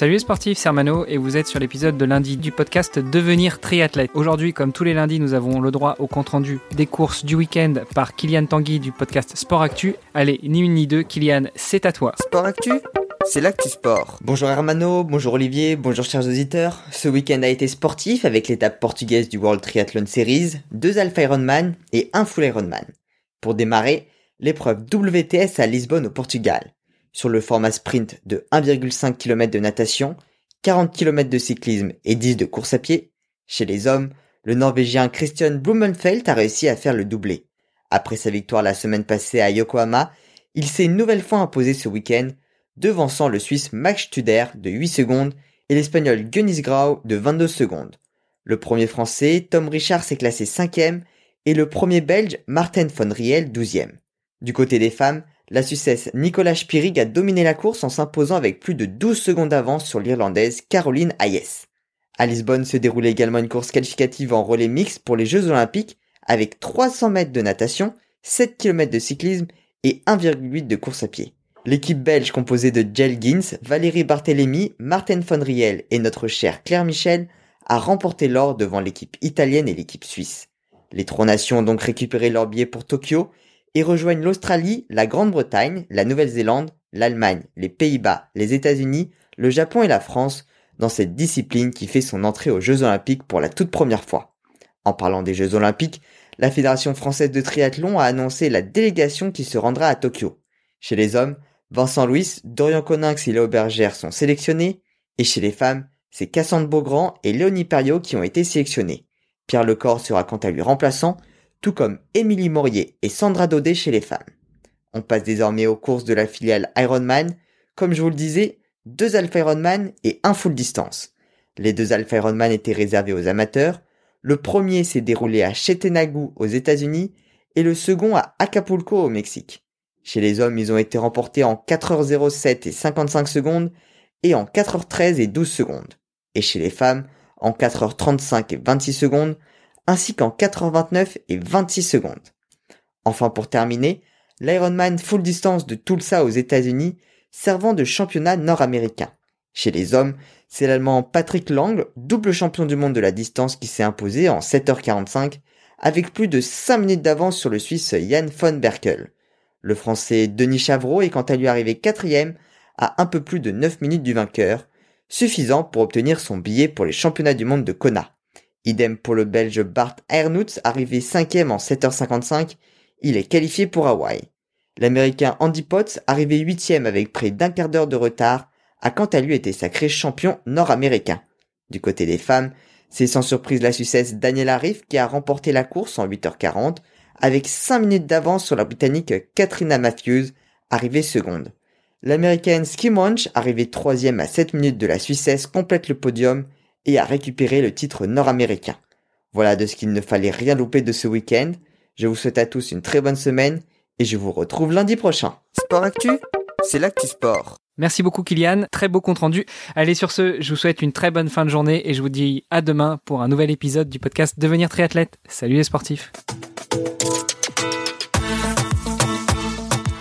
Salut les sportifs, c'est Hermano et vous êtes sur l'épisode de lundi du podcast Devenir triathlète. Aujourd'hui, comme tous les lundis, nous avons le droit au compte-rendu des courses du week-end par Kylian Tanguy du podcast Sport Actu. Allez, ni une ni deux, Kylian, c'est à toi. Sport Actu c'est l'actu sport. Bonjour Hermano, bonjour Olivier, bonjour chers auditeurs. Ce week-end a été sportif avec l'étape portugaise du World Triathlon Series, deux Alpha Ironman et un Full Ironman. Pour démarrer, l'épreuve WTS à Lisbonne au Portugal sur le format sprint de 1,5 km de natation, 40 km de cyclisme et 10 de course à pied. Chez les hommes, le Norvégien Christian Blumenfeld a réussi à faire le doublé. Après sa victoire la semaine passée à Yokohama, il s'est une nouvelle fois imposé ce week-end, devançant le Suisse Max Studer de 8 secondes et l'Espagnol Gunis Grau de 22 secondes. Le premier Français, Tom Richard, s'est classé 5e et le premier Belge, Martin von Riel, 12e. Du côté des femmes, la Suissesse Nicolas Spirig a dominé la course en s'imposant avec plus de 12 secondes d'avance sur l'Irlandaise Caroline Hayes. À Lisbonne se déroulait également une course qualificative en relais mixte pour les Jeux Olympiques avec 300 mètres de natation, 7 km de cyclisme et 1,8 de course à pied. L'équipe belge composée de Jel Gins, Valérie Barthélémy, Martin von Riel et notre chère Claire Michel a remporté l'or devant l'équipe italienne et l'équipe suisse. Les trois nations ont donc récupéré leur billet pour Tokyo et rejoignent l'Australie, la Grande-Bretagne, la Nouvelle-Zélande, l'Allemagne, les Pays-Bas, les États-Unis, le Japon et la France dans cette discipline qui fait son entrée aux Jeux Olympiques pour la toute première fois. En parlant des Jeux Olympiques, la Fédération française de triathlon a annoncé la délégation qui se rendra à Tokyo. Chez les hommes, Vincent Louis, Dorian Coninx et Léo Bergère sont sélectionnés, et chez les femmes, c'est Cassandre Beaugrand et Léonie Perriot qui ont été sélectionnés. Pierre Lecor sera quant à lui remplaçant, tout comme Émilie Morier et Sandra Daudet chez les femmes. On passe désormais aux courses de la filiale Ironman. Comme je vous le disais, deux Alpha Ironman et un full distance. Les deux Alpha Ironman étaient réservés aux amateurs. Le premier s'est déroulé à Chetenagu aux États-Unis et le second à Acapulco au Mexique. Chez les hommes, ils ont été remportés en 4h07 et 55 secondes et en 4h13 et 12 secondes. Et chez les femmes, en 4h35 et 26 secondes, ainsi qu'en 4h29 et 26 secondes. Enfin pour terminer, l'Ironman full distance de Tulsa aux États-Unis servant de championnat nord-américain. Chez les hommes, c'est l'Allemand Patrick Lang, double champion du monde de la distance qui s'est imposé en 7h45 avec plus de 5 minutes d'avance sur le Suisse Jan von Berkel. Le Français Denis Chavreau est quant à lui arrivé quatrième à un peu plus de 9 minutes du vainqueur, suffisant pour obtenir son billet pour les championnats du monde de Kona. Idem pour le Belge Bart Ernutz, arrivé cinquième en 7h55, il est qualifié pour Hawaï. L'Américain Andy Potts, arrivé huitième avec près d'un quart d'heure de retard, a quant à lui été sacré champion nord-américain. Du côté des femmes, c'est sans surprise la Suissesse Daniela Riff qui a remporté la course en 8h40, avec 5 minutes d'avance sur la Britannique Katrina Matthews, arrivée seconde. L'Américaine Skim Munch, arrivée troisième à 7 minutes de la Suissesse, complète le podium et a récupéré le titre nord-américain. Voilà de ce qu'il ne fallait rien louper de ce week-end. Je vous souhaite à tous une très bonne semaine et je vous retrouve lundi prochain. Sport Actu, c'est l'actu sport. Merci beaucoup Kylian, très beau compte rendu. Allez sur ce, je vous souhaite une très bonne fin de journée et je vous dis à demain pour un nouvel épisode du podcast Devenir triathlète. Salut les sportifs.